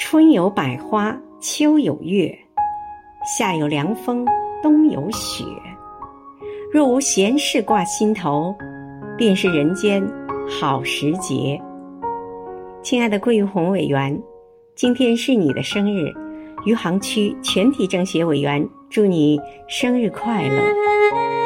春有百花秋有月。夏有凉风冬有雪。若无闲事挂心头便是人间好时节。亲爱的桂玉红委员今天是你的生日余杭区全体政协委员祝你生日快乐。